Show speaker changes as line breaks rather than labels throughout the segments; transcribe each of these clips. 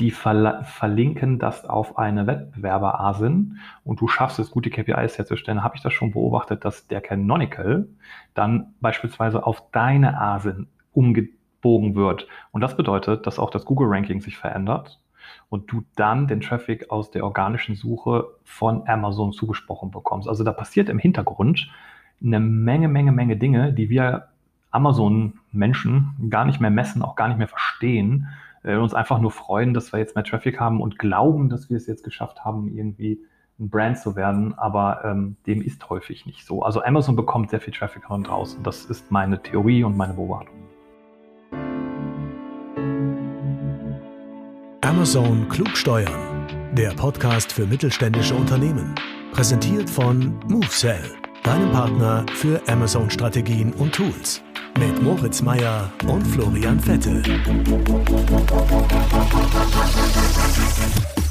die ver verlinken das auf eine Wettbewerber-ASIN und du schaffst es, gute KPIs herzustellen, habe ich das schon beobachtet, dass der Canonical dann beispielsweise auf deine ASIN umgebogen wird. Und das bedeutet, dass auch das Google-Ranking sich verändert und du dann den Traffic aus der organischen Suche von Amazon zugesprochen bekommst. Also da passiert im Hintergrund eine Menge, Menge, Menge Dinge, die wir Amazon-Menschen gar nicht mehr messen, auch gar nicht mehr verstehen, äh, uns einfach nur freuen, dass wir jetzt mehr Traffic haben und glauben, dass wir es jetzt geschafft haben, irgendwie ein Brand zu werden, aber ähm, dem ist häufig nicht so. Also Amazon bekommt sehr viel Traffic von draußen. Das ist meine Theorie und meine Beobachtung.
Amazon klug steuern. Der Podcast für mittelständische Unternehmen. Präsentiert von MoveSell, deinem Partner für Amazon-Strategien und Tools mit Moritz Meyer und Florian Vettel.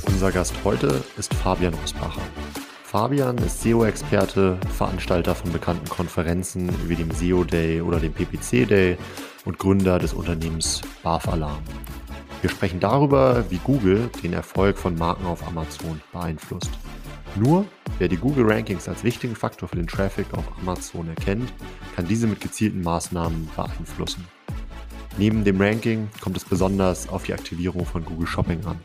Unser Gast heute ist Fabian Rosbacher. Fabian ist SEO-Experte, Veranstalter von bekannten Konferenzen wie dem SEO Day oder dem PPC Day und Gründer des Unternehmens BAF Alarm. Wir sprechen darüber, wie Google den Erfolg von Marken auf Amazon beeinflusst. Nur wer die Google Rankings als wichtigen Faktor für den Traffic auf Amazon erkennt, kann diese mit gezielten Maßnahmen beeinflussen. Neben dem Ranking kommt es besonders auf die Aktivierung von Google Shopping an.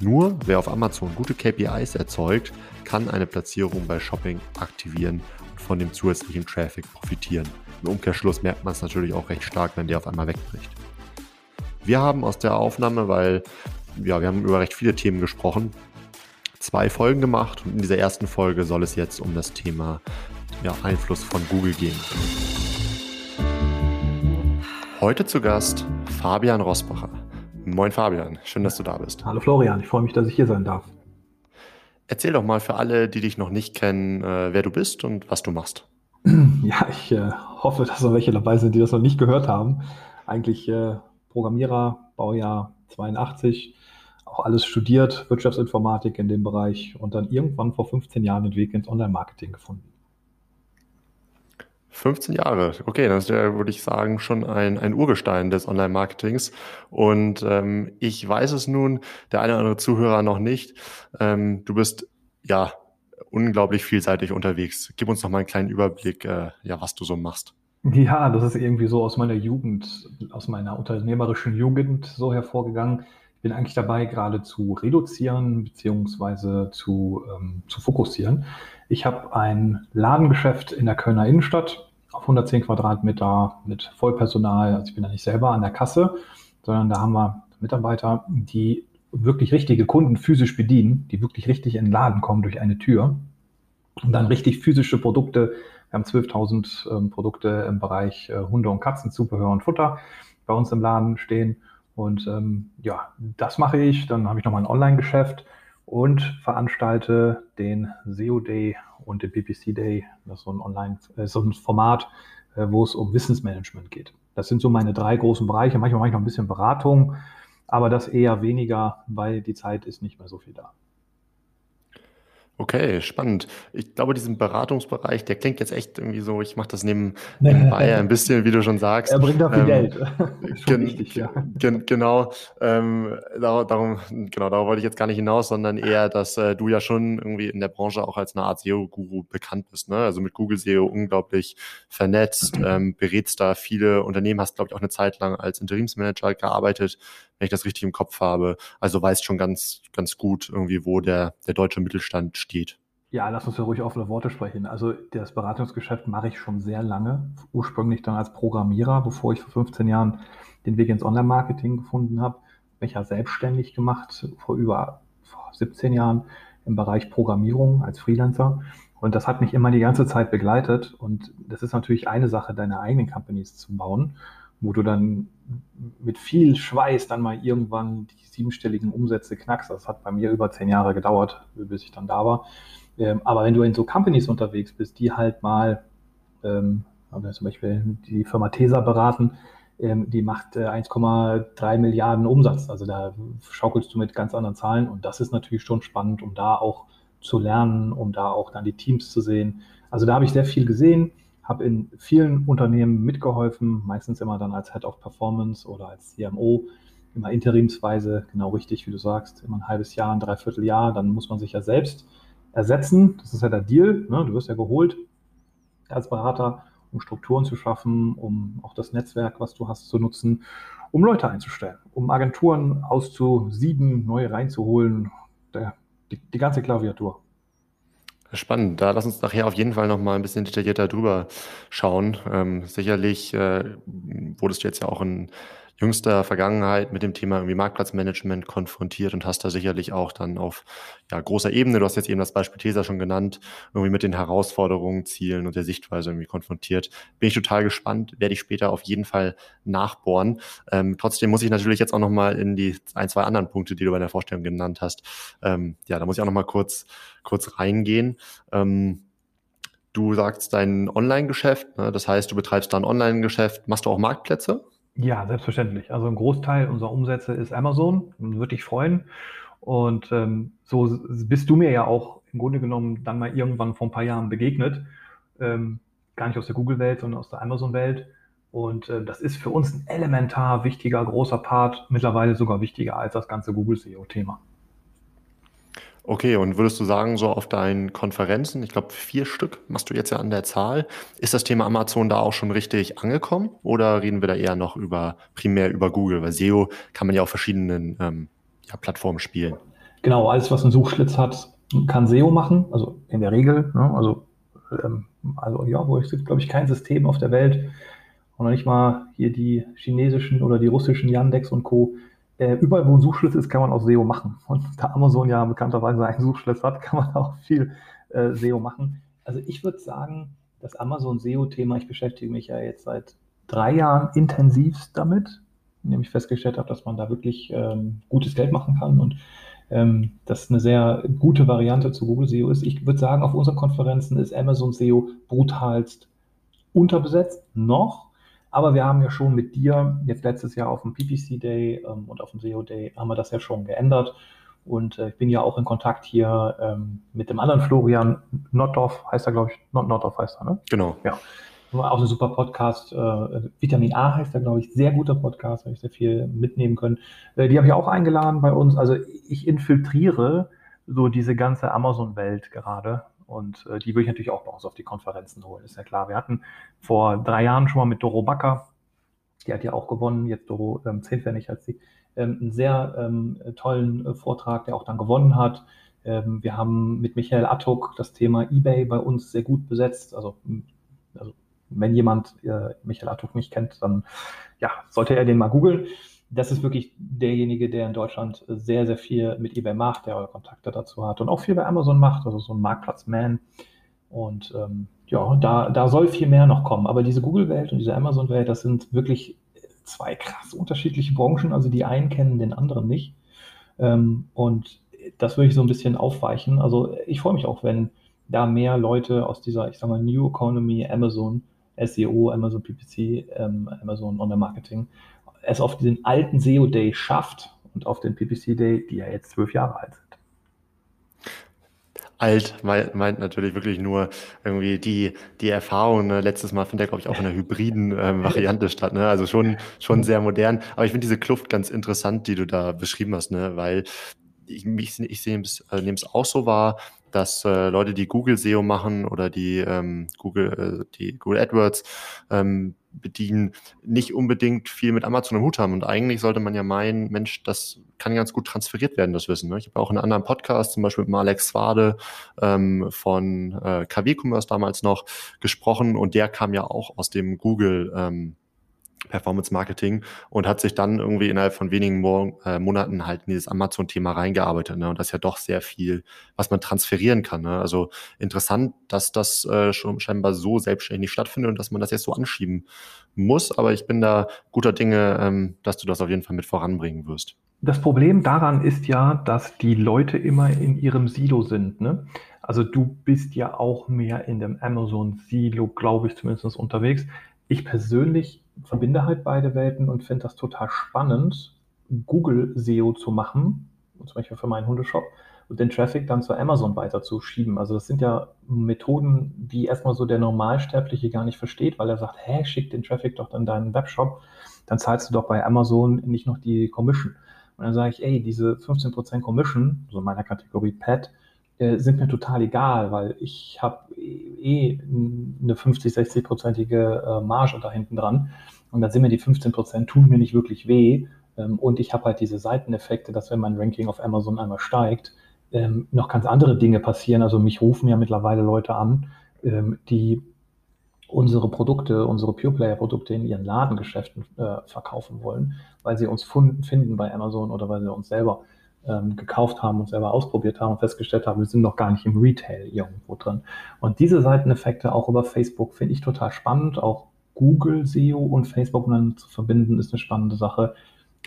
Nur wer auf Amazon gute KPIs erzeugt, kann eine Platzierung bei Shopping aktivieren und von dem zusätzlichen Traffic profitieren. Im Umkehrschluss merkt man es natürlich auch recht stark, wenn der auf einmal wegbricht. Wir haben aus der Aufnahme, weil ja, wir haben über recht viele Themen gesprochen, zwei Folgen gemacht und in dieser ersten Folge soll es jetzt um das Thema ja, Einfluss von Google gehen. Heute zu Gast Fabian Rosbacher. Moin Fabian, schön, dass du da bist.
Hallo Florian, ich freue mich, dass ich hier sein darf.
Erzähl doch mal für alle, die dich noch nicht kennen, äh, wer du bist und was du machst.
Ja, ich äh, hoffe, dass noch welche dabei sind, die das noch nicht gehört haben. Eigentlich äh, Programmierer, Baujahr 82, auch alles studiert, Wirtschaftsinformatik in dem Bereich und dann irgendwann vor 15 Jahren den Weg ins Online-Marketing gefunden.
15 Jahre, okay, das ist ja, würde ich sagen, schon ein, ein Urgestein des Online-Marketings. Und ähm, ich weiß es nun, der eine oder andere Zuhörer noch nicht. Ähm, du bist ja unglaublich vielseitig unterwegs. Gib uns noch mal einen kleinen Überblick, äh, ja, was du so machst.
Ja, das ist irgendwie so aus meiner Jugend, aus meiner unternehmerischen Jugend so hervorgegangen bin eigentlich dabei, gerade zu reduzieren beziehungsweise zu, ähm, zu fokussieren. Ich habe ein Ladengeschäft in der Kölner Innenstadt auf 110 Quadratmeter mit Vollpersonal. Also ich bin da nicht selber an der Kasse, sondern da haben wir Mitarbeiter, die wirklich richtige Kunden physisch bedienen, die wirklich richtig in den Laden kommen durch eine Tür und dann richtig physische Produkte. Wir haben 12.000 ähm, Produkte im Bereich äh, Hunde- und Katzenzubehör und Futter bei uns im Laden stehen und ähm, ja, das mache ich. Dann habe ich noch mein Online-Geschäft und veranstalte den SEO Day und den PPC Day. Das ist so ein Online, äh, so ein Format, äh, wo es um Wissensmanagement geht. Das sind so meine drei großen Bereiche. Manchmal mache ich noch ein bisschen Beratung, aber das eher weniger, weil die Zeit ist nicht mehr so viel da.
Okay, spannend. Ich glaube, diesen Beratungsbereich, der klingt jetzt echt irgendwie so, ich mache das neben, nebenbei ein bisschen, wie du schon sagst.
Er bringt auch viel ähm, Geld.
Gen wichtig, ja. gen genau, ähm, darum, genau, darauf wollte ich jetzt gar nicht hinaus, sondern eher, dass äh, du ja schon irgendwie in der Branche auch als eine Art SEO-Guru bekannt bist. Ne? Also mit Google SEO unglaublich vernetzt, ähm, berätst da viele Unternehmen, hast, glaube ich, auch eine Zeit lang als Interimsmanager gearbeitet wenn ich das richtig im Kopf habe. Also weiß schon ganz, ganz gut irgendwie, wo der, der deutsche Mittelstand steht.
Ja, lass uns ja ruhig offene Worte sprechen. Also das Beratungsgeschäft mache ich schon sehr lange. Ursprünglich dann als Programmierer, bevor ich vor 15 Jahren den Weg ins Online-Marketing gefunden habe. Bin ich ja selbstständig gemacht vor über vor 17 Jahren im Bereich Programmierung als Freelancer. Und das hat mich immer die ganze Zeit begleitet. Und das ist natürlich eine Sache, deine eigenen Companies zu bauen wo du dann mit viel Schweiß dann mal irgendwann die siebenstelligen Umsätze knackst. Das hat bei mir über zehn Jahre gedauert, bis ich dann da war. Ähm, aber wenn du in so Companies unterwegs bist, die halt mal, ähm, zum Beispiel die Firma Tesa beraten, ähm, die macht äh, 1,3 Milliarden Umsatz. Also da schaukelst du mit ganz anderen Zahlen und das ist natürlich schon spannend, um da auch zu lernen, um da auch dann die Teams zu sehen. Also da habe ich sehr viel gesehen habe in vielen Unternehmen mitgeholfen, meistens immer dann als Head of Performance oder als CMO, immer interimsweise, genau richtig, wie du sagst, immer ein halbes Jahr, ein Dreivierteljahr, dann muss man sich ja selbst ersetzen. Das ist ja der Deal. Ne? Du wirst ja geholt als Berater, um Strukturen zu schaffen, um auch das Netzwerk, was du hast, zu nutzen, um Leute einzustellen, um Agenturen auszusieben, neue reinzuholen. Der, die, die ganze Klaviatur.
Spannend. Da lass uns nachher auf jeden Fall noch mal ein bisschen detaillierter drüber schauen. Ähm, sicherlich äh, wurdest du jetzt ja auch in jüngster Vergangenheit mit dem Thema irgendwie Marktplatzmanagement konfrontiert und hast da sicherlich auch dann auf ja, großer Ebene, du hast jetzt eben das Beispiel TESA schon genannt, irgendwie mit den Herausforderungen, Zielen und der Sichtweise irgendwie konfrontiert. Bin ich total gespannt, werde ich später auf jeden Fall nachbohren. Ähm, trotzdem muss ich natürlich jetzt auch nochmal in die ein, zwei anderen Punkte, die du bei der Vorstellung genannt hast, ähm, ja, da muss ich auch nochmal kurz, kurz reingehen. Ähm, Du sagst dein Online-Geschäft, ne? das heißt, du betreibst da ein Online-Geschäft. Machst du auch Marktplätze?
Ja, selbstverständlich. Also ein Großteil unserer Umsätze ist Amazon, würde dich freuen. Und ähm, so bist du mir ja auch im Grunde genommen dann mal irgendwann vor ein paar Jahren begegnet. Ähm, gar nicht aus der Google-Welt, sondern aus der Amazon-Welt. Und äh, das ist für uns ein elementar wichtiger, großer Part, mittlerweile sogar wichtiger als das ganze Google-SEO-Thema.
Okay, und würdest du sagen, so auf deinen Konferenzen, ich glaube vier Stück machst du jetzt ja an der Zahl, ist das Thema Amazon da auch schon richtig angekommen oder reden wir da eher noch über primär über Google? Weil SEO kann man ja auf verschiedenen ähm, ja, Plattformen spielen.
Genau, alles, was einen Suchschlitz hat, kann SEO machen, also in der Regel. Ne? Also, ähm, also ja, wo es gibt, glaube ich, kein System auf der Welt, und noch nicht mal hier die chinesischen oder die russischen Yandex und Co., äh, überall, wo ein Suchschlitz ist, kann man auch SEO machen. Und da Amazon ja bekannterweise einen Suchschlitz hat, kann man auch viel äh, SEO machen. Also ich würde sagen, das Amazon SEO-Thema, ich beschäftige mich ja jetzt seit drei Jahren intensivst damit, indem ich festgestellt habe, dass man da wirklich ähm, gutes Geld machen kann und ähm, das eine sehr gute Variante zu Google SEO ist. Ich würde sagen, auf unseren Konferenzen ist Amazon SEO brutalst unterbesetzt noch, aber wir haben ja schon mit dir, jetzt letztes Jahr auf dem PPC Day ähm, und auf dem SEO Day, haben wir das ja schon geändert. Und äh, ich bin ja auch in Kontakt hier ähm, mit dem anderen Florian Notdorf, heißt er, glaube ich, Not Notdorf heißt er, ne?
Genau.
Ja. Auch ein super Podcast. Äh, Vitamin A heißt er, glaube ich. Sehr guter Podcast, habe ich sehr viel mitnehmen können. Äh, die habe ich auch eingeladen bei uns. Also ich infiltriere so diese ganze Amazon-Welt gerade. Und äh, die würde ich natürlich auch bei uns auf die Konferenzen holen, ist ja klar. Wir hatten vor drei Jahren schon mal mit Doro Backer, die hat ja auch gewonnen, jetzt Doro ähm, Zehnpfennig als sie, ähm, einen sehr ähm, tollen äh, Vortrag, der auch dann gewonnen hat. Ähm, wir haben mit Michael Attuk das Thema eBay bei uns sehr gut besetzt. Also, also wenn jemand äh, Michael Attuk nicht kennt, dann ja, sollte er den mal googeln das ist wirklich derjenige, der in Deutschland sehr, sehr viel mit eBay macht, der eure Kontakte dazu hat und auch viel bei Amazon macht, also so ein Marktplatzman. Und ähm, ja, da, da soll viel mehr noch kommen. Aber diese Google-Welt und diese Amazon-Welt, das sind wirklich zwei krass unterschiedliche Branchen. Also die einen kennen den anderen nicht. Ähm, und das würde ich so ein bisschen aufweichen. Also ich freue mich auch, wenn da mehr Leute aus dieser, ich sag mal, New Economy, Amazon, SEO, Amazon PPC, ähm, Amazon Online-Marketing es auf den alten SEO Day schafft und auf den PPC Day, die ja jetzt zwölf Jahre alt sind.
Alt meint, natürlich wirklich nur irgendwie die, die Erfahrung. Ne? Letztes Mal findet er, glaube ich, auch in einer hybriden ähm, Variante statt. Ne? Also schon, schon sehr modern. Aber ich finde diese Kluft ganz interessant, die du da beschrieben hast, ne? weil ich, ich, ich es, äh, nehme es auch so wahr, dass äh, Leute, die Google SEO machen oder die ähm, Google, äh, die Google AdWords ähm, bedienen, nicht unbedingt viel mit Amazon im Hut haben. Und eigentlich sollte man ja meinen, Mensch, das kann ganz gut transferiert werden, das Wissen. Ne? Ich habe auch in einem anderen Podcast, zum Beispiel mit Alex Swade ähm, von äh, KW Commerce damals noch gesprochen und der kam ja auch aus dem Google ähm, Performance Marketing und hat sich dann irgendwie innerhalb von wenigen Mo äh, Monaten halt in dieses Amazon-Thema reingearbeitet. Ne? Und das ist ja doch sehr viel, was man transferieren kann. Ne? Also interessant, dass das äh, schon scheinbar so selbstständig stattfindet und dass man das jetzt so anschieben muss. Aber ich bin da guter Dinge, ähm, dass du das auf jeden Fall mit voranbringen wirst.
Das Problem daran ist ja, dass die Leute immer in ihrem Silo sind. Ne? Also du bist ja auch mehr in dem Amazon-Silo, glaube ich, zumindest unterwegs. Ich persönlich verbinde halt beide Welten und finde das total spannend, Google SEO zu machen, zum Beispiel für meinen Hundeshop, und den Traffic dann zu Amazon weiterzuschieben. Also das sind ja Methoden, die erstmal so der Normalsterbliche gar nicht versteht, weil er sagt, hä, schick den Traffic doch in deinen Webshop. dann zahlst du doch bei Amazon nicht noch die Commission. Und dann sage ich, ey, diese 15% Commission, so in meiner Kategorie Pet, äh, sind mir total egal, weil ich habe eh eine 50, 60-prozentige äh, Marge da hinten dran. Und dann sind mir die 15 Prozent, tun mir nicht wirklich weh. Ähm, und ich habe halt diese Seiteneffekte, dass wenn mein Ranking auf Amazon einmal steigt, ähm, noch ganz andere Dinge passieren. Also mich rufen ja mittlerweile Leute an, ähm, die unsere Produkte, unsere Pure Player Produkte in ihren Ladengeschäften äh, verkaufen wollen, weil sie uns finden bei Amazon oder weil sie uns selber ähm, gekauft haben und selber ausprobiert haben und festgestellt haben, wir sind noch gar nicht im Retail irgendwo drin. Und diese Seiteneffekte auch über Facebook finde ich total spannend. Auch Google SEO und Facebook miteinander zu verbinden, ist eine spannende Sache.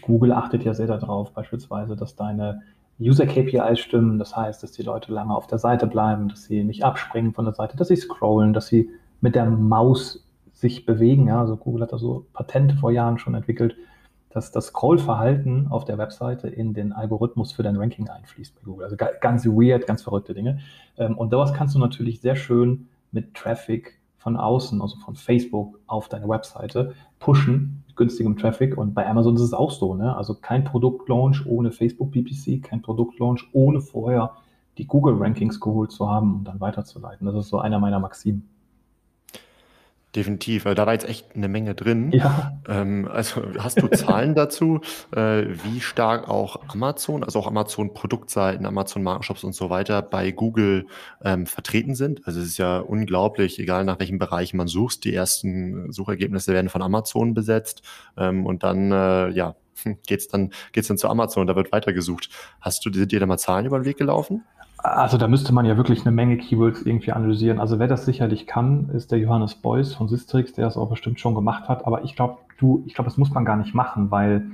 Google achtet ja sehr darauf, beispielsweise, dass deine User KPIs stimmen. Das heißt, dass die Leute lange auf der Seite bleiben, dass sie nicht abspringen von der Seite, dass sie scrollen, dass sie mit der Maus sich bewegen. Ja, also Google hat da so Patente vor Jahren schon entwickelt, dass das Scrollverhalten auf der Webseite in den Algorithmus für dein Ranking einfließt bei Google. Also ganz weird, ganz verrückte Dinge. Ähm, und daraus kannst du natürlich sehr schön mit Traffic von außen, also von Facebook auf deine Webseite pushen, mit günstigem Traffic. Und bei Amazon ist es auch so. Ne? Also kein Produktlaunch ohne Facebook PPC, kein Produktlaunch ohne vorher die Google Rankings geholt zu haben und dann weiterzuleiten. Das ist so einer meiner Maximen.
Definitiv, da war jetzt echt eine Menge drin.
Ja.
Ähm, also hast du Zahlen dazu, äh, wie stark auch Amazon, also auch Amazon Produktseiten, Amazon Markenshops und so weiter bei Google ähm, vertreten sind? Also es ist ja unglaublich, egal nach welchem Bereich man sucht, die ersten Suchergebnisse werden von Amazon besetzt ähm, und dann äh, ja geht's dann geht's dann zu Amazon, da wird weitergesucht. Hast du sind dir da mal Zahlen über den Weg gelaufen?
Also da müsste man ja wirklich eine Menge Keywords irgendwie analysieren. Also wer das sicherlich kann, ist der Johannes Beuys von Sistrix, der es auch bestimmt schon gemacht hat. Aber ich glaube, du, ich glaube, das muss man gar nicht machen, weil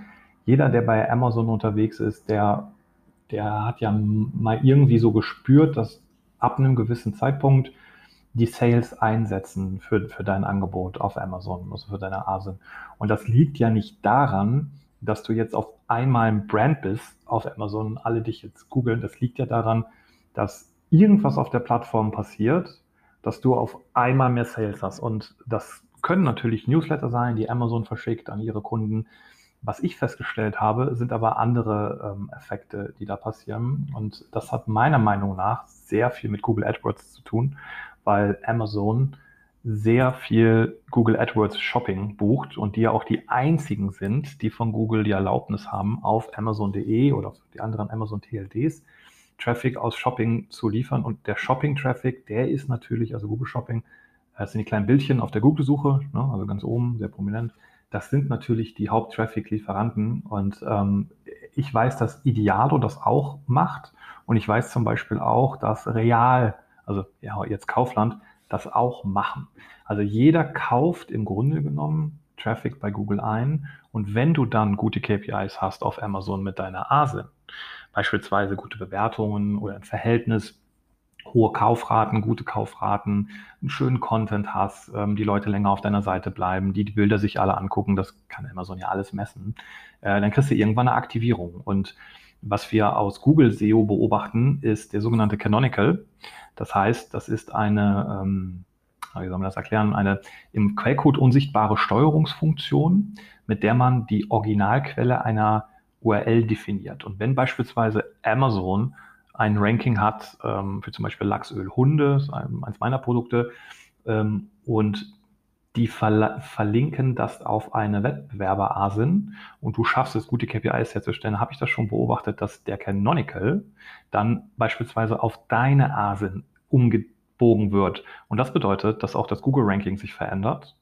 jeder, der bei Amazon unterwegs ist, der, der hat ja mal irgendwie so gespürt, dass ab einem gewissen Zeitpunkt die Sales einsetzen für, für dein Angebot auf Amazon, also für deine Asen. Und das liegt ja nicht daran, dass du jetzt auf einmal ein Brand bist auf Amazon, alle dich jetzt googeln. Das liegt ja daran, dass irgendwas auf der Plattform passiert, dass du auf einmal mehr Sales hast. Und das können natürlich Newsletter sein, die Amazon verschickt an ihre Kunden. Was ich festgestellt habe, sind aber andere ähm, Effekte, die da passieren. Und das hat meiner Meinung nach sehr viel mit Google AdWords zu tun, weil Amazon sehr viel Google AdWords Shopping bucht und die ja auch die einzigen sind, die von Google die Erlaubnis haben, auf Amazon.de oder auf die anderen Amazon TLDs Traffic aus Shopping zu liefern. Und der Shopping-Traffic, der ist natürlich, also Google Shopping, das sind die kleinen Bildchen auf der Google-Suche, ne, also ganz oben, sehr prominent. Das sind natürlich die Haupt-Traffic-Lieferanten. Und ähm, ich weiß, dass Idealo das auch macht. Und ich weiß zum Beispiel auch, dass Real, also ja, jetzt Kaufland, das auch machen. Also jeder kauft im Grunde genommen Traffic bei Google ein. Und wenn du dann gute KPIs hast auf Amazon mit deiner ASIN, beispielsweise gute Bewertungen oder ein Verhältnis, hohe Kaufraten, gute Kaufraten, einen schönen Content hast, ähm, die Leute länger auf deiner Seite bleiben, die die Bilder sich alle angucken, das kann Amazon ja alles messen, äh, dann kriegst du irgendwann eine Aktivierung. Und was wir aus Google SEO beobachten, ist der sogenannte Canonical. Das heißt, das ist eine, ähm, wie soll man das erklären, eine im Quellcode unsichtbare Steuerungsfunktion, mit der man die Originalquelle einer URL definiert. Und wenn beispielsweise Amazon ein Ranking hat ähm, für zum Beispiel Lachsöl Hunde, eins meiner Produkte, ähm, und die ver verlinken das auf eine Wettbewerber-ASIN und du schaffst es, gute KPIs herzustellen, habe ich das schon beobachtet, dass der Canonical dann beispielsweise auf deine ASIN umgebogen wird. Und das bedeutet, dass auch das Google-Ranking sich verändert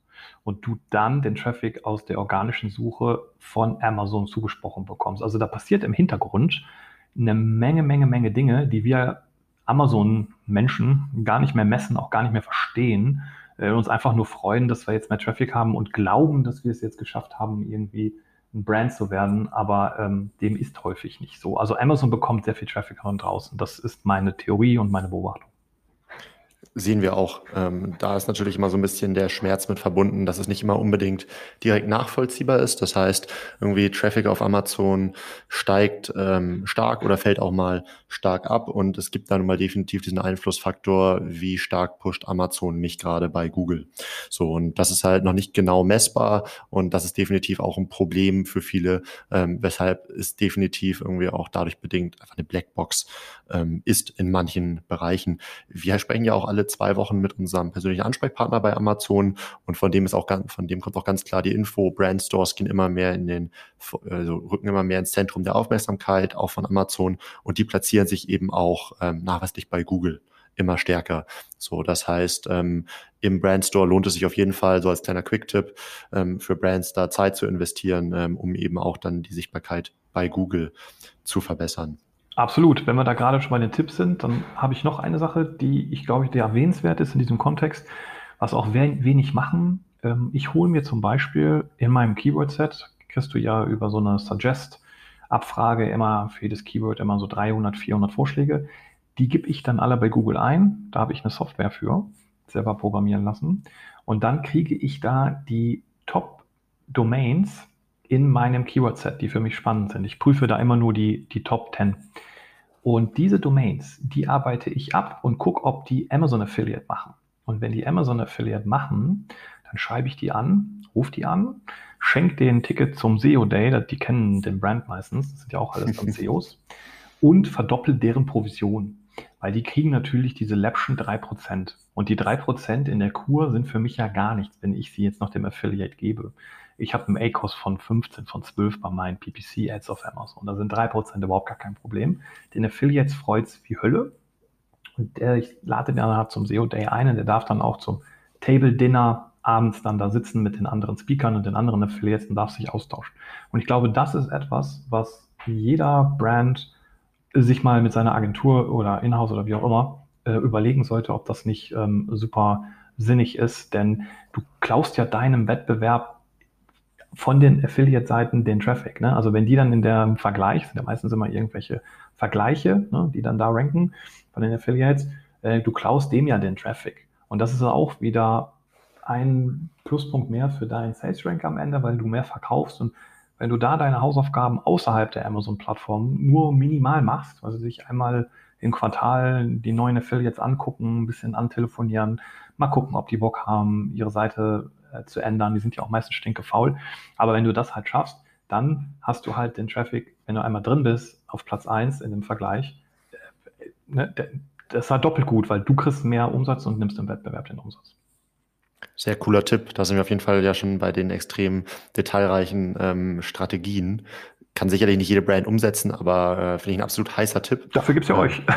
und du dann den Traffic aus der organischen Suche von Amazon zugesprochen bekommst. Also da passiert im Hintergrund eine Menge, Menge, Menge Dinge, die wir Amazon-Menschen gar nicht mehr messen, auch gar nicht mehr verstehen, äh, uns einfach nur freuen, dass wir jetzt mehr Traffic haben und glauben, dass wir es jetzt geschafft haben, irgendwie ein Brand zu werden, aber ähm, dem ist häufig nicht so. Also Amazon bekommt sehr viel Traffic von draußen. Das ist meine Theorie und meine Beobachtung.
Sehen wir auch. Ähm, da ist natürlich immer so ein bisschen der Schmerz mit verbunden, dass es nicht immer unbedingt direkt nachvollziehbar ist. Das heißt, irgendwie Traffic auf Amazon steigt ähm, stark oder fällt auch mal stark ab und es gibt dann mal definitiv diesen Einflussfaktor, wie stark pusht Amazon mich gerade bei Google. So und das ist halt noch nicht genau messbar und das ist definitiv auch ein Problem für viele, ähm, weshalb es definitiv irgendwie auch dadurch bedingt einfach eine Blackbox ähm, ist in manchen Bereichen. Wir sprechen ja auch alle zwei Wochen mit unserem persönlichen Ansprechpartner bei Amazon und von dem ist auch von dem kommt auch ganz klar die Info, Brand Stores gehen immer mehr in den, also rücken immer mehr ins Zentrum der Aufmerksamkeit, auch von Amazon und die platzieren sich eben auch ähm, nachweislich bei Google immer stärker. So, das heißt, ähm, im Brand Store lohnt es sich auf jeden Fall, so als kleiner Quick-Tipp, ähm, für Brands da Zeit zu investieren, ähm, um eben auch dann die Sichtbarkeit bei Google zu verbessern.
Absolut. Wenn wir da gerade schon bei den Tipps sind, dann habe ich noch eine Sache, die ich glaube, die erwähnenswert ist in diesem Kontext, was auch wenig machen. Ähm, ich hole mir zum Beispiel in meinem Keyword-Set, kriegst du ja über so eine Suggest-Abfrage immer für jedes Keyword immer so 300, 400 Vorschläge. Die gebe ich dann alle bei Google ein. Da habe ich eine Software für, selber programmieren lassen. Und dann kriege ich da die Top-Domains in meinem Keyword-Set, die für mich spannend sind. Ich prüfe da immer nur die, die Top 10. Und diese Domains, die arbeite ich ab und gucke, ob die Amazon Affiliate machen. Und wenn die Amazon Affiliate machen, dann schreibe ich die an, rufe die an, schenke den Ticket zum SEO Day, die kennen den Brand meistens, das sind ja auch alles dann SEOs, und verdoppelt deren Provision. Weil die kriegen natürlich diese Läppchen 3%. Und die 3% in der Kur sind für mich ja gar nichts, wenn ich sie jetzt noch dem Affiliate gebe. Ich habe einen ACOS von 15, von 12 bei meinen PPC-Ads auf Amazon. Da sind 3% überhaupt gar kein Problem. Den Affiliates freut es wie Hölle. Und der, ich lade den dann zum SEO Day ein und der darf dann auch zum Table Dinner abends dann da sitzen mit den anderen Speakern und den anderen Affiliates und darf sich austauschen. Und ich glaube, das ist etwas, was jeder Brand sich mal mit seiner Agentur oder Inhouse oder wie auch immer äh, überlegen sollte, ob das nicht ähm, super sinnig ist, denn du klaust ja deinem Wettbewerb von den Affiliate-Seiten den Traffic. Ne? Also wenn die dann in der Vergleich, sind ja meistens immer irgendwelche Vergleiche, ne, die dann da ranken von den Affiliates, äh, du klaust dem ja den Traffic. Und das ist auch wieder ein Pluspunkt mehr für deinen Sales Rank am Ende, weil du mehr verkaufst und wenn du da deine Hausaufgaben außerhalb der Amazon-Plattform nur minimal machst, also sich einmal im Quartal die neuen Affiliates angucken, ein bisschen antelefonieren, mal gucken, ob die Bock haben, ihre Seite äh, zu ändern. Die sind ja auch meistens stinkefaul. Aber wenn du das halt schaffst, dann hast du halt den Traffic, wenn du einmal drin bist, auf Platz 1 in dem Vergleich. Äh, ne, das ist halt doppelt gut, weil du kriegst mehr Umsatz und nimmst im Wettbewerb den Umsatz.
Sehr cooler Tipp. Da sind wir auf jeden Fall ja schon bei den extrem detailreichen ähm, Strategien, kann sicherlich nicht jede Brand umsetzen, aber äh, finde ich ein absolut heißer Tipp.
Dafür gibt's ja äh, euch.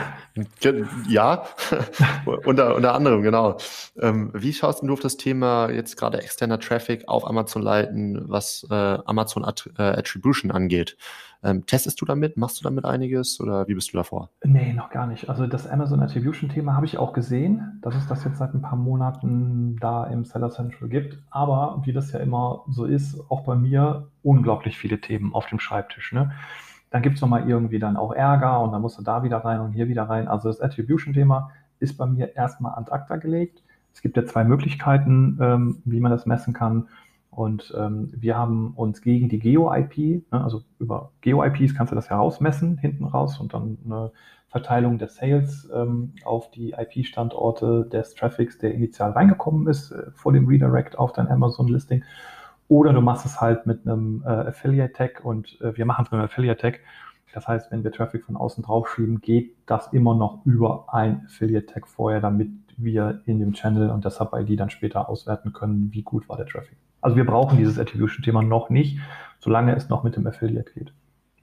Ja, unter, unter anderem, genau. Ähm, wie schaust du auf das Thema jetzt gerade externer Traffic auf Amazon leiten, was äh, Amazon At äh, Attribution angeht? Ähm, testest du damit? Machst du damit einiges oder wie bist du davor?
Nee, noch gar nicht. Also das Amazon Attribution-Thema habe ich auch gesehen, dass es das jetzt seit ein paar Monaten da im Seller Central gibt. Aber wie das ja immer so ist, auch bei mir unglaublich viele Themen auf dem Schreibtisch. Ne? Dann gibt es nochmal irgendwie dann auch Ärger und dann musst du da wieder rein und hier wieder rein. Also das Attribution-Thema ist bei mir erstmal an acta gelegt. Es gibt ja zwei Möglichkeiten, ähm, wie man das messen kann. Und ähm, wir haben uns gegen die Geo-IP, ne, also über Geo-IPs kannst du das herausmessen, hinten raus und dann eine Verteilung der Sales ähm, auf die IP-Standorte des Traffics, der initial reingekommen ist, äh, vor dem Redirect auf dein Amazon-Listing. Oder du machst es halt mit einem äh, Affiliate-Tag und äh, wir machen es mit einem Affiliate-Tag. Das heißt, wenn wir Traffic von außen draufschieben, geht das immer noch über ein Affiliate-Tag vorher, damit wir in dem Channel und deshalb ID dann später auswerten können, wie gut war der Traffic. Also wir brauchen dieses Attribution-Thema noch nicht, solange es noch mit dem Affiliate geht.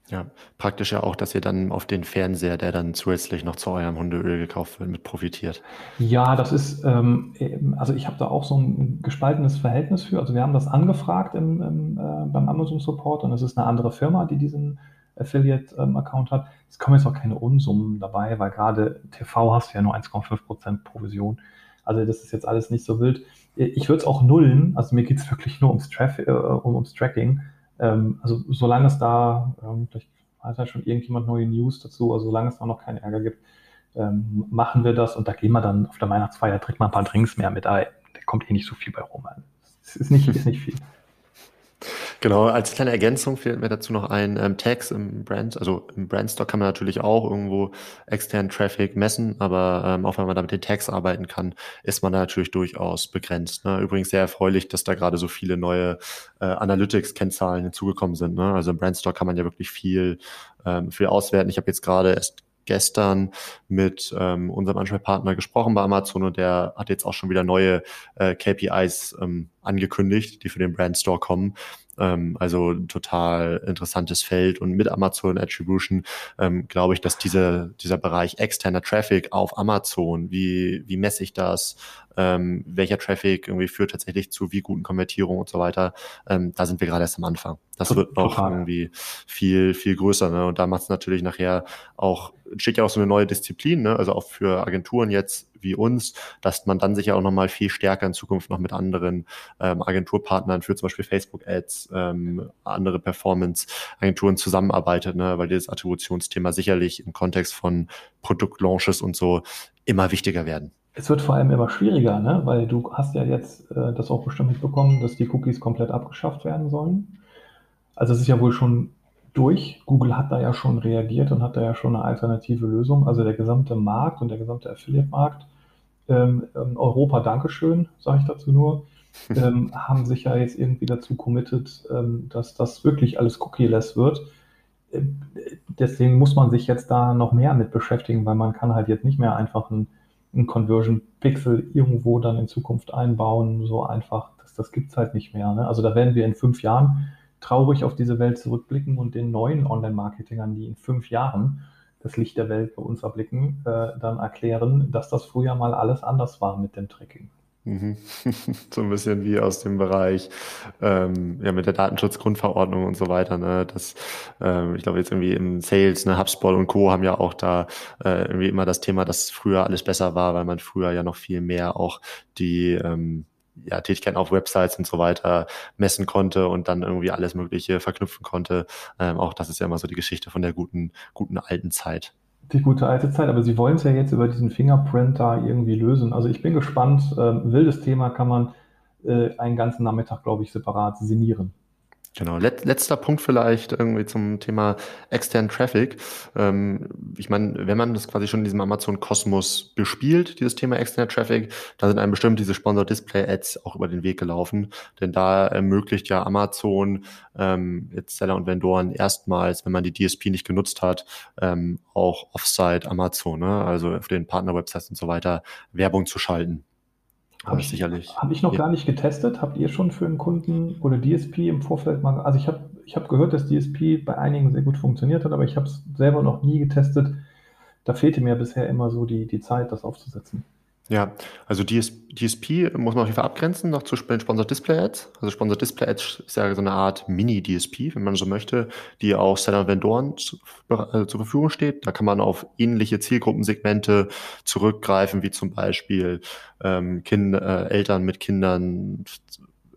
Ja, praktisch ja auch, dass ihr dann auf den Fernseher, der dann zusätzlich noch zu eurem Hundeöl gekauft wird, mit profitiert.
Ja, das ist, ähm, also ich habe da auch so ein gespaltenes Verhältnis für. Also wir haben das angefragt im, im, äh, beim Amazon Support und es ist eine andere Firma, die diesen Affiliate-Account ähm, hat. Es kommen jetzt auch keine Unsummen dabei, weil gerade TV hast du ja nur 1,5% Provision. Also das ist jetzt alles nicht so wild. Ich würde es auch nullen, also mir geht es wirklich nur ums, Traffic, äh, um, ums Tracking. Ähm, also solange es da, ähm, vielleicht hat ja schon irgendjemand neue News dazu, also solange es da noch keinen Ärger gibt, ähm, machen wir das und da gehen wir dann auf der Weihnachtsfeier, trinkt mal ein paar Drinks mehr mit ein. Da kommt eh nicht so viel bei rum. Es ist nicht, ist nicht viel.
Genau, als kleine Ergänzung fehlt mir dazu noch ein ähm, Tags im Brand. Also im Brandstock kann man natürlich auch irgendwo externen Traffic messen, aber ähm, auch wenn man da mit den Tags arbeiten kann, ist man da natürlich durchaus begrenzt. Ne? Übrigens sehr erfreulich, dass da gerade so viele neue äh, Analytics-Kennzahlen hinzugekommen sind. Ne? Also im Brandstock kann man ja wirklich viel, ähm, viel auswerten. Ich habe jetzt gerade erst gestern mit ähm, unserem Ansprechpartner gesprochen bei Amazon und der hat jetzt auch schon wieder neue äh, KPIs ähm, angekündigt, die für den Brandstore kommen. Ähm, also total interessantes Feld. Und mit Amazon Attribution ähm, glaube ich, dass diese, dieser Bereich externer Traffic auf Amazon, wie, wie messe ich das, ähm, welcher Traffic irgendwie führt tatsächlich zu wie guten Konvertierungen und so weiter, ähm, da sind wir gerade erst am Anfang. Das wird noch Total. irgendwie viel, viel größer. Ne? Und da macht es natürlich nachher auch, entsteht ja auch so eine neue Disziplin, ne? also auch für Agenturen jetzt wie uns, dass man dann sicher auch nochmal viel stärker in Zukunft noch mit anderen ähm, Agenturpartnern für zum Beispiel Facebook-Ads, ähm, andere Performance-Agenturen zusammenarbeitet, ne? weil dieses Attributionsthema sicherlich im Kontext von Produktlaunches und so immer wichtiger werden.
Es wird vor allem immer schwieriger, ne? weil du hast ja jetzt äh, das auch bestimmt mitbekommen, dass die Cookies komplett abgeschafft werden sollen. Also es ist ja wohl schon durch. Google hat da ja schon reagiert und hat da ja schon eine alternative Lösung. Also der gesamte Markt und der gesamte Affiliate-Markt ähm, ähm, Europa, Dankeschön, sage ich dazu nur, ähm, haben sich ja jetzt irgendwie dazu committed, ähm, dass das wirklich alles cookie-less wird. Äh, deswegen muss man sich jetzt da noch mehr mit beschäftigen, weil man kann halt jetzt nicht mehr einfach ein, ein Conversion-Pixel irgendwo dann in Zukunft einbauen, so einfach. Das, das gibt es halt nicht mehr. Ne? Also da werden wir in fünf Jahren traurig auf diese Welt zurückblicken und den neuen Online-Marketingern, die in fünf Jahren das Licht der Welt bei uns erblicken, äh, dann erklären, dass das früher mal alles anders war mit dem Tracking.
Mhm. so ein bisschen wie aus dem Bereich ähm, ja mit der Datenschutzgrundverordnung und so weiter. Ne? Das, ähm, ich glaube jetzt irgendwie im Sales, ne, HubSpot und Co. haben ja auch da äh, irgendwie immer das Thema, dass früher alles besser war, weil man früher ja noch viel mehr auch die ähm, ja, Tätigkeiten auf Websites und so weiter messen konnte und dann irgendwie alles Mögliche verknüpfen konnte. Ähm, auch das ist ja immer so die Geschichte von der guten, guten alten Zeit.
Die gute alte Zeit, aber Sie wollen es ja jetzt über diesen Fingerprint da irgendwie lösen. Also ich bin gespannt. Ähm, wildes Thema kann man äh, einen ganzen Nachmittag, glaube ich, separat sinnieren.
Genau, Let letzter Punkt vielleicht irgendwie zum Thema externen Traffic. Ähm, ich meine, wenn man das quasi schon in diesem Amazon-Kosmos bespielt, dieses Thema externer Traffic, da sind einem bestimmt diese Sponsor-Display-Ads auch über den Weg gelaufen. Denn da ermöglicht ja Amazon ähm, jetzt Seller und Vendoren erstmals, wenn man die DSP nicht genutzt hat, ähm, auch Offsite Amazon, ne? also auf den Partner-Websites und so weiter, Werbung zu schalten.
Habe ich, sicherlich. Habe ich noch ja. gar nicht getestet. Habt ihr schon für einen Kunden oder DSP im Vorfeld mal? Also ich habe ich hab gehört, dass DSP bei einigen sehr gut funktioniert hat, aber ich habe es selber noch nie getestet. Da fehlte mir bisher immer so die, die Zeit, das aufzusetzen.
Ja, also DS, DSP muss man auf jeden Fall abgrenzen noch zu Sponsored Display Ads. Also Sponsored Display Ads ist ja so eine Art Mini-DSP, wenn man so möchte, die auch Seller Vendoren zu, äh, zur Verfügung steht. Da kann man auf ähnliche Zielgruppensegmente zurückgreifen, wie zum Beispiel ähm, kind, äh, Eltern mit Kindern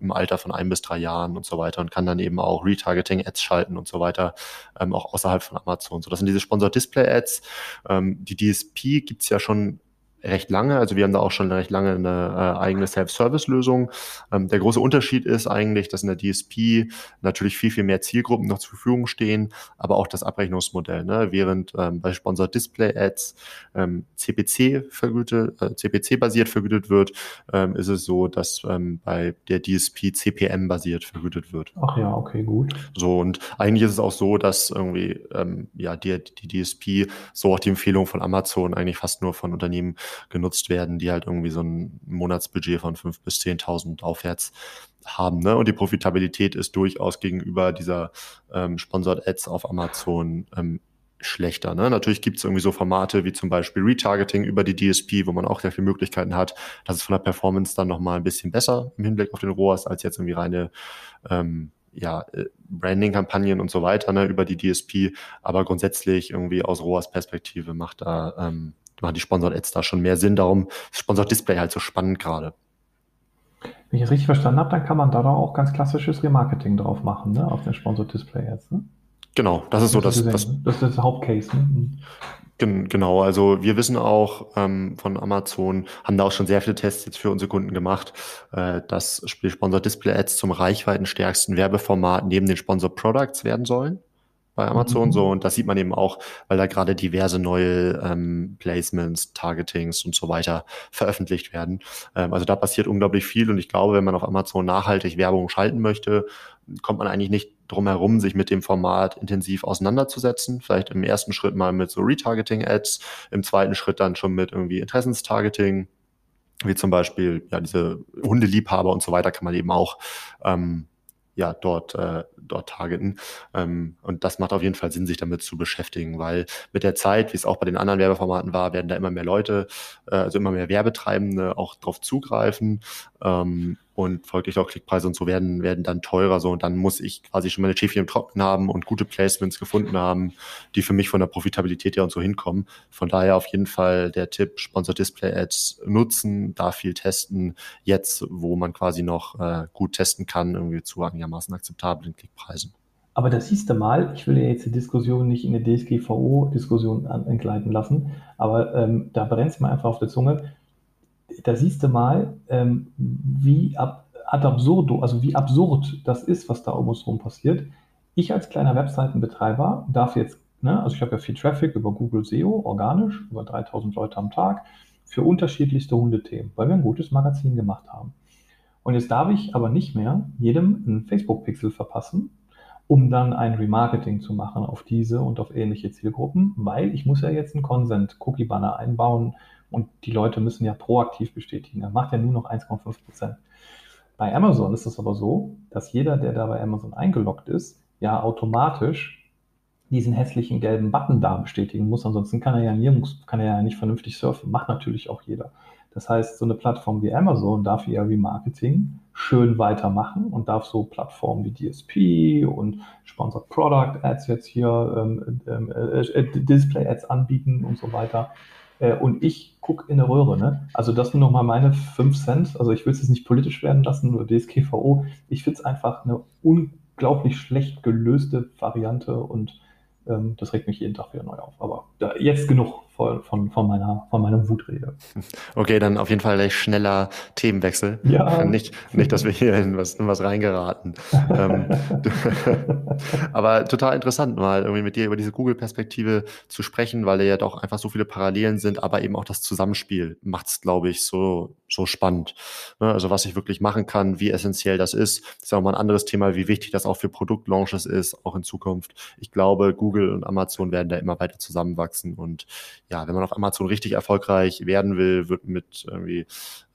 im Alter von ein bis drei Jahren und so weiter und kann dann eben auch Retargeting-Ads schalten und so weiter, ähm, auch außerhalb von Amazon. So, das sind diese Sponsored Display Ads. Ähm, die DSP gibt's ja schon recht lange. Also wir haben da auch schon recht lange eine äh, eigene Self-Service-Lösung. Ähm, der große Unterschied ist eigentlich, dass in der DSP natürlich viel, viel mehr Zielgruppen noch zur Verfügung stehen, aber auch das Abrechnungsmodell. Ne? Während ähm, bei Sponsored Display Ads ähm, CPC vergütet, äh, CPC-basiert vergütet wird, ähm, ist es so, dass ähm, bei der DSP CPM-basiert vergütet wird.
Ach ja, okay, gut.
So, und eigentlich ist es auch so, dass irgendwie ähm, ja die, die DSP, so auch die Empfehlung von Amazon eigentlich fast nur von Unternehmen genutzt werden, die halt irgendwie so ein Monatsbudget von 5.000 bis 10.000 aufwärts haben. Ne? Und die Profitabilität ist durchaus gegenüber dieser ähm, Sponsored Ads auf Amazon ähm, schlechter. Ne? Natürlich gibt es irgendwie so Formate wie zum Beispiel Retargeting über die DSP, wo man auch sehr viele Möglichkeiten hat. Das ist von der Performance dann nochmal ein bisschen besser im Hinblick auf den ROAS als jetzt irgendwie reine ähm, ja, äh, Branding-Kampagnen und so weiter ne, über die DSP. Aber grundsätzlich irgendwie aus ROAS-Perspektive macht da ähm, machen die Sponsored Ads da schon mehr Sinn. Darum ist Sponsored Display halt so spannend gerade.
Wenn ich es richtig verstanden habe, dann kann man da doch auch ganz klassisches Remarketing drauf machen, ne? auf den Sponsored Display Ads. Ne?
Genau, das ist so das.
Das, das ist das Hauptcase. Ne? Mhm.
Genau, also wir wissen auch ähm, von Amazon, haben da auch schon sehr viele Tests jetzt für unsere Kunden gemacht, äh, dass Sponsor Display Ads zum reichweitenstärksten Werbeformat neben den Sponsor Products werden sollen bei Amazon mhm. so und das sieht man eben auch, weil da gerade diverse neue ähm, Placements, Targetings und so weiter veröffentlicht werden. Ähm, also da passiert unglaublich viel und ich glaube, wenn man auf Amazon nachhaltig Werbung schalten möchte, kommt man eigentlich nicht drum herum, sich mit dem Format intensiv auseinanderzusetzen. Vielleicht im ersten Schritt mal mit so Retargeting-Ads, im zweiten Schritt dann schon mit irgendwie Interessenstargeting, wie zum Beispiel ja diese Hundeliebhaber und so weiter kann man eben auch ähm, ja dort äh, dort targeten. Ähm, und das macht auf jeden Fall Sinn, sich damit zu beschäftigen, weil mit der Zeit, wie es auch bei den anderen Werbeformaten war, werden da immer mehr Leute, äh, also immer mehr Werbetreibende auch drauf zugreifen. Ähm, und folglich auch Klickpreise und so werden, werden dann teurer so und dann muss ich quasi schon meine Schäfchen im Trocken haben und gute Placements gefunden haben, die für mich von der Profitabilität ja und so hinkommen. Von daher auf jeden Fall der Tipp, Sponsor Display Ads nutzen, da viel testen, jetzt, wo man quasi noch äh, gut testen kann, irgendwie zu einigermaßen akzeptablen Klickpreisen.
Aber das siehst du mal, ich will ja jetzt die Diskussion nicht in eine DSGVO-Diskussion entgleiten lassen, aber ähm, da brennt es mir einfach auf der Zunge da siehst du mal, ähm, wie ab, ad absurdo, also wie absurd das ist, was da um uns herum passiert. Ich als kleiner Webseitenbetreiber darf jetzt, ne, also ich habe ja viel Traffic über Google SEO, organisch, über 3000 Leute am Tag, für unterschiedlichste Hundethemen, weil wir ein gutes Magazin gemacht haben. Und jetzt darf ich aber nicht mehr jedem einen Facebook-Pixel verpassen, um dann ein Remarketing zu machen auf diese und auf ähnliche Zielgruppen, weil ich muss ja jetzt einen Consent-Cookie-Banner einbauen und die Leute müssen ja proaktiv bestätigen. Er macht ja nur noch 1,5 Prozent. Bei Amazon ist es aber so, dass jeder, der da bei Amazon eingeloggt ist, ja automatisch diesen hässlichen gelben Button da bestätigen muss. Ansonsten kann er ja nirgends, kann er ja nicht vernünftig surfen. Macht natürlich auch jeder. Das heißt, so eine Plattform wie Amazon darf ihr Remarketing schön weitermachen und darf so Plattformen wie DSP und Sponsored Product Ads jetzt hier, ähm, ähm äh, äh, Display Ads anbieten und so weiter. Äh, und ich gucke in der Röhre. Ne? Also das sind nochmal meine 5 Cent. Also ich will es jetzt nicht politisch werden lassen, nur DSGVO. Ich finde es einfach eine unglaublich schlecht gelöste Variante und ähm, das regt mich jeden Tag wieder neu auf. Aber da, jetzt genug von, von, meiner, von meiner Wutrede.
Okay, dann auf jeden Fall gleich schneller Themenwechsel. Ja. Nicht, nicht dass wir hier in was, in was reingeraten. ähm, aber total interessant, mal irgendwie mit dir über diese Google-Perspektive zu sprechen, weil ja doch einfach so viele Parallelen sind, aber eben auch das Zusammenspiel macht es, glaube ich, so, so spannend. Ne? Also was ich wirklich machen kann, wie essentiell das ist. Das ist ja auch mal ein anderes Thema, wie wichtig das auch für Produktlaunches ist, auch in Zukunft. Ich glaube, Google und Amazon werden da immer weiter zusammenwachsen und ja, wenn man auf Amazon richtig erfolgreich werden will, wird mit irgendwie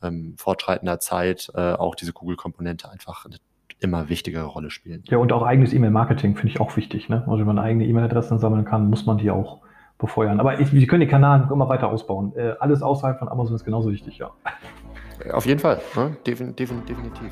ähm, fortschreitender Zeit äh, auch diese Google-Komponente einfach eine immer wichtigere Rolle spielen.
Ja, und auch eigenes E-Mail-Marketing finde ich auch wichtig. Ne? Also wenn man eigene E-Mail-Adressen sammeln kann, muss man die auch befeuern. Aber ich, wir können den Kanal immer weiter ausbauen. Äh, alles außerhalb von Amazon ist genauso wichtig, ja.
Auf jeden Fall, ne? Defin defin definitiv.